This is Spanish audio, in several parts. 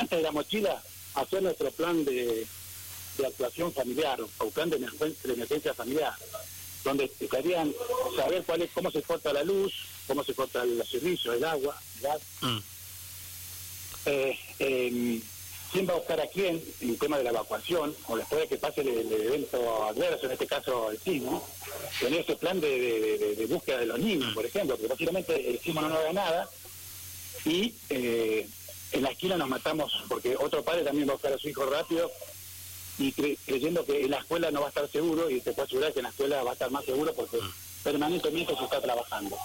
antes de la mochila, hacer nuestro plan de, de actuación familiar o plan de emergencia, de emergencia familiar, donde estarían saber cuál es, cómo se corta la luz, cómo se corta el servicio, el agua, el gas. Mm. Eh, em, quién va a buscar a quién en el tema de la evacuación, o después de que pase el, el evento adverso, en este caso el sismo, tener ese plan de, de- de- de búsqueda de los niños, por ejemplo, porque básicamente el sismo no haga nada, y eh, en la esquina nos matamos, porque otro padre también va a buscar a su hijo rápido, y cre- creyendo que en la escuela no va a estar seguro, y te puedo asegurar que en la escuela va a estar más seguro porque permanentemente se está trabajando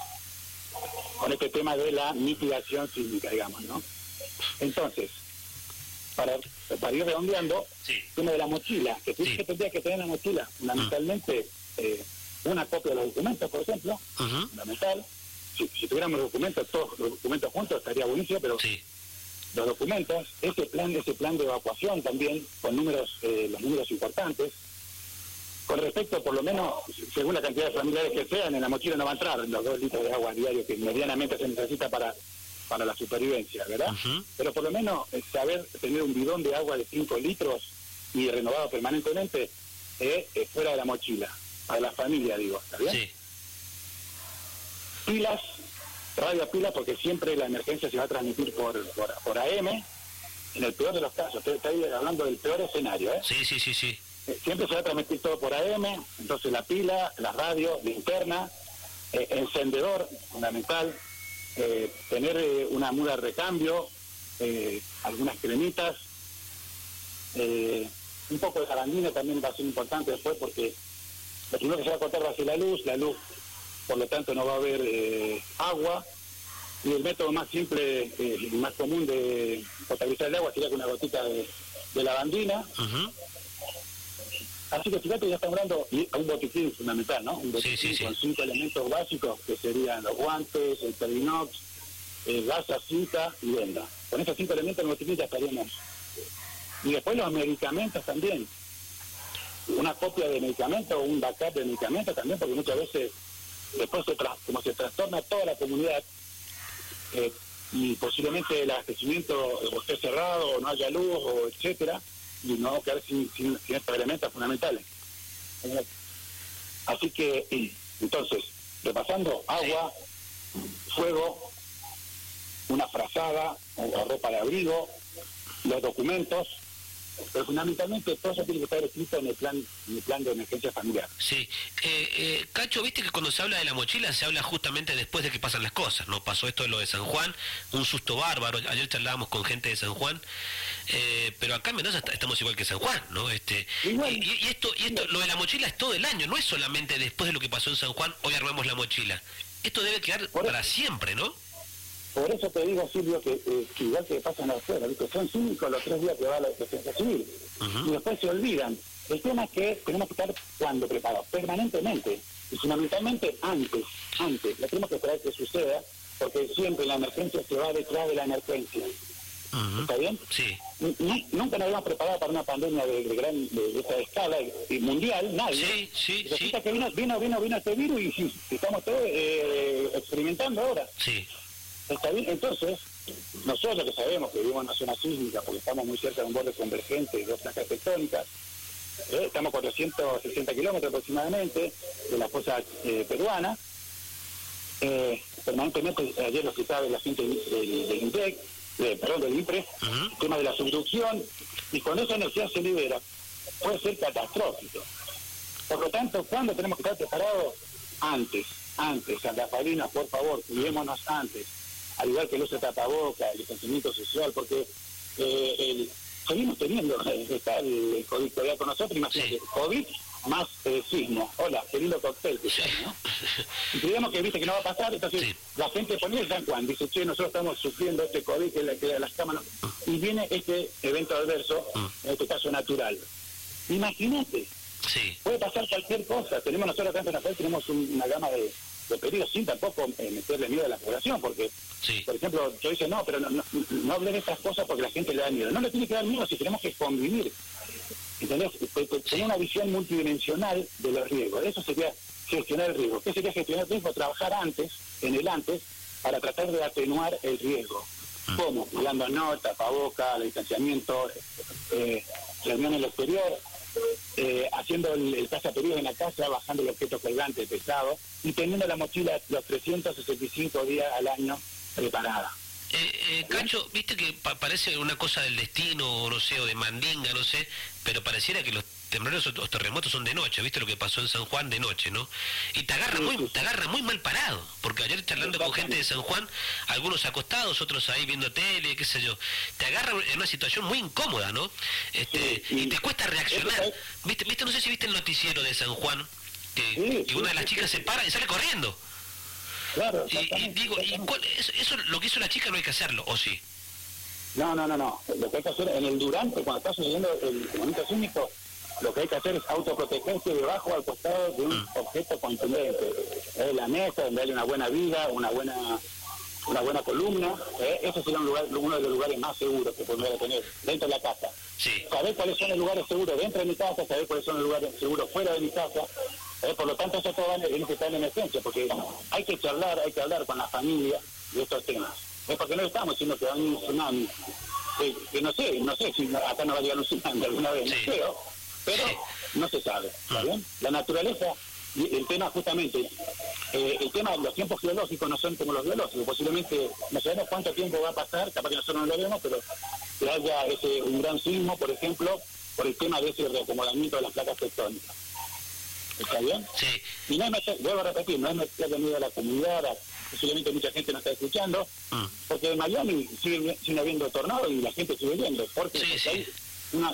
con este tema de la mitigación sísmica, digamos, ¿no? Entonces, para, para ir redondeando, Sí. el tema de la mochila, que tú Sí. que tendrías que tener en la mochila, fundamentalmente, eh, una copia de los documentos, por ejemplo, fundamental. Si, si tuviéramos los documentos, todos los documentos juntos, estaría buenísimo, pero Sí. Los documentos, ese plan, ese plan de evacuación también, con números, eh, los números importantes, con respecto, por lo menos, según la cantidad de familiares que sean, en la mochila no va a entrar los dos litros de agua diario que medianamente se necesita para, para la supervivencia, ¿verdad? Pero por lo menos eh, saber tener un bidón de agua de 5 litros y renovado permanentemente eh, eh, fuera de la mochila, para la familia, digo, ¿está bien? Sí. pilas, radio a pilas, porque siempre la emergencia se va a transmitir por, por, por AM, en el peor de los casos, estoy, estoy hablando del peor escenario, ¿eh? Sí, sí, sí, sí. Eh, Siempre se va a transmitir todo por AM, entonces la pila, la radio, linterna, eh, encendedor, fundamental, eh, tener eh, una muda de recambio, algunas cremitas, un poco de lavandina también va a ser importante después porque lo primero que se va a cortar va a ser la luz, la luz, por lo tanto no va a haber eh, agua, y el método más simple eh, y más común de potabilizar el agua sería con una gotita de, de lavandina. Así que fíjate, ya estamos hablando y a un botiquín fundamental, ¿no? Un Sí, botiquín sí, sí. con cinco elementos básicos que serían los guantes, el perinox, el gasa, cinta y venda. Con esos cinco elementos en el botiquín ya estaríamos. Y después los medicamentos también. Una copia de medicamentos o un backup de medicamentos también, porque muchas veces después se tra- como se trastorna toda la comunidad eh, y posiblemente el abastecimiento esté cerrado o no haya luz o etcétera y no quedar sin, sin, sin estos elementos fundamentales. Así que, entonces, repasando, agua, fuego, una frazada, o ropa de abrigo, los documentos, pero fundamentalmente todo eso tiene que estar escrito en el plan, en el plan de emergencia familiar. Sí. Eh, eh, Cacho, viste que cuando se habla de la mochila se habla justamente después de que pasan las cosas, ¿no? Pasó esto de lo de San Juan, un susto bárbaro. Ayer charlábamos con gente de San Juan, eh, pero acá en Mendoza est- estamos igual que San Juan, ¿no? Este, y, y esto, y esto, lo de la mochila es todo el año, no es solamente después de lo que pasó en San Juan, hoy armamos la mochila. Esto debe quedar para siempre, ¿no? Por eso te digo, Silvio, que, eh, que igual que pasa en la escuela, ¿viste? son cínicos los tres días que va la defensa civil y después se olvidan. El tema es que tenemos que estar cuando preparados, permanentemente y fundamentalmente antes, antes. No tenemos que esperar que suceda porque siempre la emergencia se va detrás de la emergencia. ¿Está bien? Sí. Ni- nunca nos habíamos preparado para una pandemia de, de gran de, de esta escala y, y mundial, nadie. Sí, sí, resulta sí. que vino, vino, vino, vino este virus y estamos todos eh, experimentando ahora. Sí. Está bien, entonces, nosotros que sabemos que vivimos en una zona sísmica porque estamos muy cerca de un borde convergente de dos placas tectónicas, eh, estamos a 460 kilómetros aproximadamente de la fosa eh, peruana, eh, permanentemente, ayer lo citaba la gente del, del, eh, perdón, del INPRE, Ujú. el tema de la subducción, y cuando esa energía se libera, puede ser catastrófico. Por lo tanto, ¿cuándo tenemos que estar preparados? Antes, antes, San Rafaelina, por favor, cuidémonos antes. Al igual que el uso de tapaboca, el distanciamiento social, porque eh, el- seguimos teniendo, está el, el COVID todavía con nosotros, imagínate, Sí. COVID más eh, sismo. Hola, qué lindo cóctel que Sí. ¿no? Y creíamos que viste que no va a pasar, entonces Sí. la gente ponía el San Juan, dice, che, nosotros estamos sufriendo este COVID, que, la, que las cámaras, y viene este evento adverso, en este caso natural. Imagínate, Sí. puede pasar cualquier cosa. Tenemos nosotros acá en Rafael tenemos un- una gama de, de pedidos sin tampoco eh, meterle miedo a la población, porque, Sí. por ejemplo, yo dice, no, pero no, no, no hablen de estas cosas porque la gente le da miedo. No le tiene que dar miedo si tenemos que convivir. ¿Entendés? Te- te- Tener una visión multidimensional de los riesgos. Eso sería gestionar el riesgo. ¿Qué sería gestionar el riesgo? Trabajar antes, en el antes, para tratar de atenuar el riesgo. Mm. ¿Cómo? Cuidando no, tapaboca, el distanciamiento, eh, reunión en el exterior, eh, haciendo el, el en la casa, bajando el objeto colgante pesado y teniendo la mochila los 365 días al año preparada. Eh, eh, Cacho, viste que parece una cosa del destino, o no sé, o de mandinga, no sé, pero pareciera que los temblores o los terremotos son de noche, viste lo que pasó en San Juan de noche, ¿no? Y te agarra muy, te agarra muy mal parado, porque ayer charlando con gente de San Juan, algunos acostados, otros ahí viendo tele, qué sé yo, te agarra en una situación muy incómoda, ¿no? Este, y te cuesta reaccionar. ¿Viste, viste, no sé si viste el noticiero de San Juan, que, que una de las chicas se para y sale corriendo. Claro, y, digo, ¿y eso, lo que hizo la chica no hay que hacerlo, o sí? No, no, no, no. Lo que hay que hacer en el durante, cuando está sucediendo el momento sísmico, lo que hay que hacer es autoprotegerse debajo al costado de un mm. objeto contundente. Es la mesa, donde hay una buena vida, una buena una buena columna, ¿eh? ese sería un lugar, uno de los lugares más seguros que podría tener dentro de la casa. Sí. Saber cuáles son los lugares seguros dentro de mi casa, saber cuáles son los lugares seguros fuera de mi casa, ¿eh? por lo tanto eso todo va en que estar en emergencia, porque hay que charlar, hay que hablar con la familia de estos temas. Es porque no estamos diciendo que va a un tsunami, que, no sé, no sé si acá no va a llegar un tsunami alguna vez, no creo pero no se sabe, ¿está bien? La naturaleza, el tema justamente, eh, el tema, los tiempos geológicos no son como los biológicos, posiblemente no sabemos cuánto tiempo va a pasar, capaz que nosotros no lo vemos, pero que haya ese, un gran sismo, por ejemplo, por el tema de ese reacomodamiento de las placas tectónicas. ¿Está bien? Sí. Y no es meter, debo repetir, no es meter de a la comunidad, posiblemente mucha gente no está escuchando, mm. porque en Miami sigue, sigue habiendo tornados y la gente sigue viendo, porque, hay una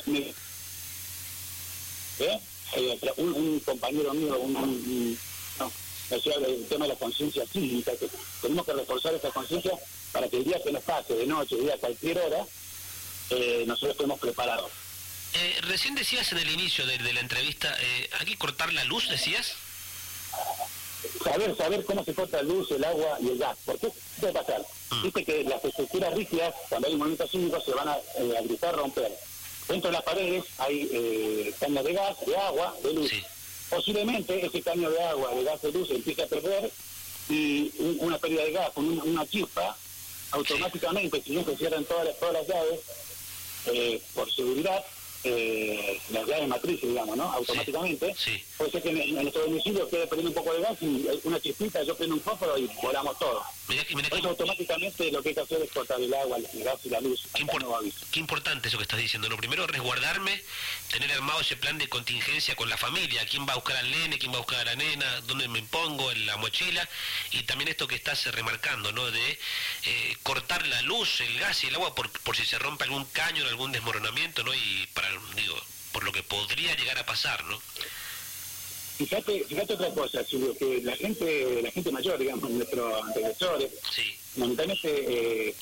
¿eh? Eh, un, compañero mío, un, un, no, decía el tema de la conciencia cívica, que tenemos que reforzar esa conciencia para que el día que nos pase, de noche, día, a cualquier hora, eh, nosotros estemos preparados. recién decías en el inicio de, la entrevista, ¿aquí cortar la luz, decías? Saber, saber cómo se corta la luz, el agua y el gas. ¿Por qué? ¿Qué va a pasar? Mm. Viste que las estructuras rígidas, cuando hay movimientos sísmicos, se van a, a gritar, romper Dentro de las paredes hay eh, caños de gas, de agua, de luz. Posiblemente ese caño de agua, de gas, de luz empiece a perder y una pérdida de gas con una, chispa, automáticamente, si no se cierran todas las, todas las llaves, eh, por seguridad, eh, las llaves matrices, digamos, ¿no? Automáticamente. Puede ser que en, nuestro domicilio quede perdiendo un poco de gas y una chispita, yo prendo un fósforo y volamos todo. Eso automáticamente lo que hay que hacer es cortar el agua, el gas y la luz. Qué, qué importante eso que estás diciendo. Lo primero, resguardarme, tener armado ese plan de contingencia con la familia. ¿Quién va a buscar al nene? ¿Quién va a buscar a la nena? ¿Dónde me pongo? En la mochila. Y también esto que estás remarcando, ¿no? De eh, cortar la luz, el gas y el agua por, por si se rompe algún caño, algún desmoronamiento, ¿no? Y para digo, por lo que podría llegar a pasar, ¿no? Fíjate, fíjate otra cosa, Silvio, que la gente, la gente mayor, digamos, nuestros antecesores, sí. momentáneamente eh,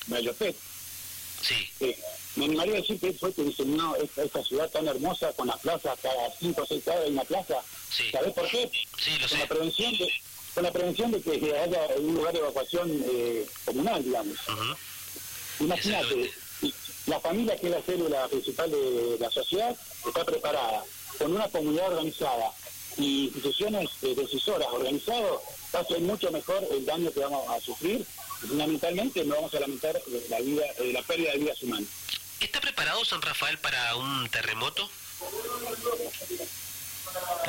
sí. Eh, me animaría a decir que fue que diseñó esta, esta, ciudad tan hermosa con las plazas, cada cinco o seis cada hay una plaza. Sí. ¿Sabes por qué? Sí, lo con sé. La prevención de, con la prevención de que haya un lugar de evacuación eh, comunal, digamos. Imagínate, la familia, que es la célula principal de la sociedad, está preparada, con una comunidad organizada y instituciones eh, decisoras organizadas, va a ser mucho mejor el daño que vamos a sufrir fundamentalmente no vamos a lamentar la vida, eh, la pérdida de vidas humanas. ¿Está preparado San Rafael para un terremoto?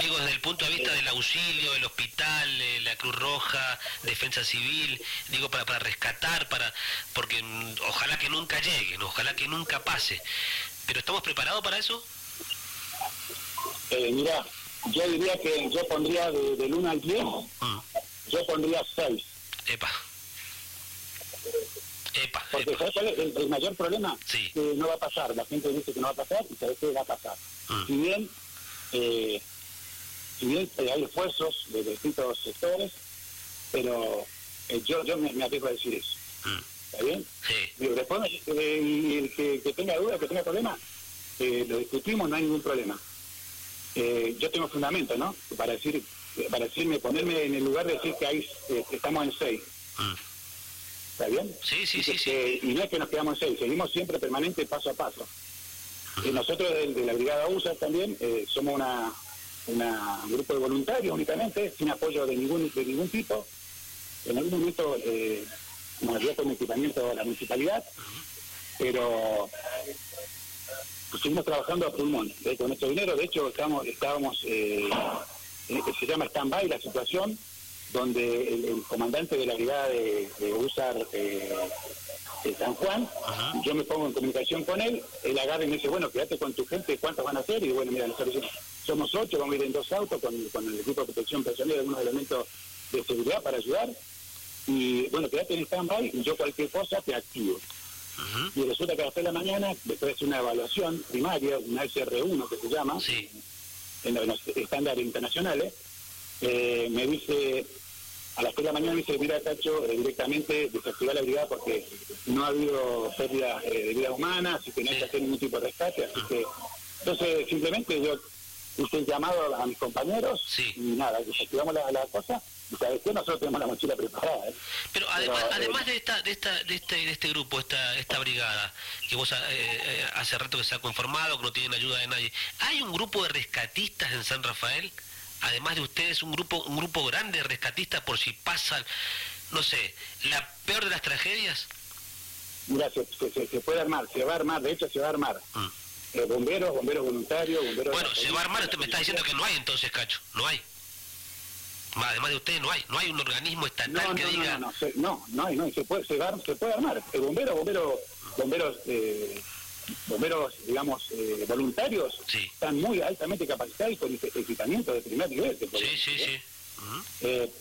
Digo, desde el punto de vista del auxilio, el hospital, eh, la Cruz Roja, Defensa Civil, digo, para, para rescatar, para porque mm, ojalá que nunca lleguen, ojalá que nunca pase. ¿Pero estamos preparados para eso? Eh, mira, yo diría que yo pondría de, del 1 al 10, mm. yo pondría 6. Epa. Epa, Porque ¿sabes cuál es el, mayor problema? Sí. Que no va a pasar. La gente dice que no va a pasar y sabe que va a pasar. Mm. Si bien eh, si bien hay esfuerzos de distintos sectores, pero eh, yo yo me, me arriesgo a decir eso. Mm. ¿Está bien? Sí. después, eh, y el que, tenga dudas, que tenga problemas, eh, lo discutimos, no hay ningún problema. yo tengo fundamento, ¿no? Para decir para decirme, ponerme en el lugar de decir que, hay, que estamos en seis. Mm. ¿Está bien? Sí, sí, sí, sí. Y no es que nos quedamos en seis, seguimos siempre permanente paso a paso. Y nosotros de, la Brigada USA también somos una, un grupo de voluntarios únicamente, sin apoyo de ningún, de ningún tipo. En algún momento eh, nos ayudó con equipamiento de la municipalidad, pero pues, seguimos trabajando a pulmón eh, con nuestro dinero. De hecho, estamos, estábamos, eh, se llama stand-by la situación, donde el, comandante de la brigada de, usar eh, San Juan, yo me pongo en comunicación con él, él agarra y me dice, bueno, quédate con tu gente, ¿cuántos van a ser? Y bueno, mira, nosotros somos ocho, vamos a ir en dos autos con, el equipo de protección personal y algunos elementos de seguridad para ayudar. Y bueno, quédate en stand-by y yo cualquier cosa te activo. Y resulta que a las 3 de la mañana, después de una evaluación primaria, una SR1 que se llama, en los estándares internacionales, eh, me dice, a las 3 de la mañana me dice, mira, Cacho, eh, directamente desactivar la brigada porque no ha habido pérdida eh, de vida humana, así que no hay que hacer ningún tipo de rescate, así que... Entonces, simplemente yo hice el llamado a mis compañeros y nada, desactivamos la, la cosa y sabes que nosotros tenemos la mochila preparada. ¿eh? Pero además, además de esta, de esta, de este, de este grupo, esta, esta brigada, que vos eh, hace rato que se ha conformado, que no tienen ayuda de nadie, ¿hay un grupo de rescatistas en San Rafael? Además de ustedes, un grupo, un grupo grande de rescatistas por si pasan, no sé, la peor de las tragedias. Mira, se, se, puede armar, se va a armar, de hecho se va a armar. Mm. Eh, bomberos, bomberos voluntarios, bomberos... Bueno, se va a armar, usted me está diciendo que no hay entonces, Cacho, no hay. Además de ustedes no hay, no hay un organismo estatal que diga... No, no, no, hay, no, se puede, se, se puede armar. El bombero, bombero, bomberos, eh, bomberos, digamos, eh, voluntarios, están muy altamente capacitados con equipamiento de primer nivel. sí, sí, sí. Eh,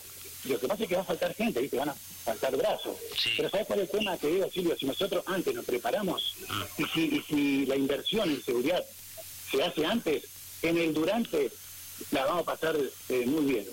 lo que pasa es que va a faltar gente, ¿viste? van a faltar brazos. Pero ¿sabes cuál es el tema que digo, Silvio? Si nosotros antes nos preparamos y, si, y si la inversión en seguridad se hace antes, en el durante la vamos a pasar eh, muy bien.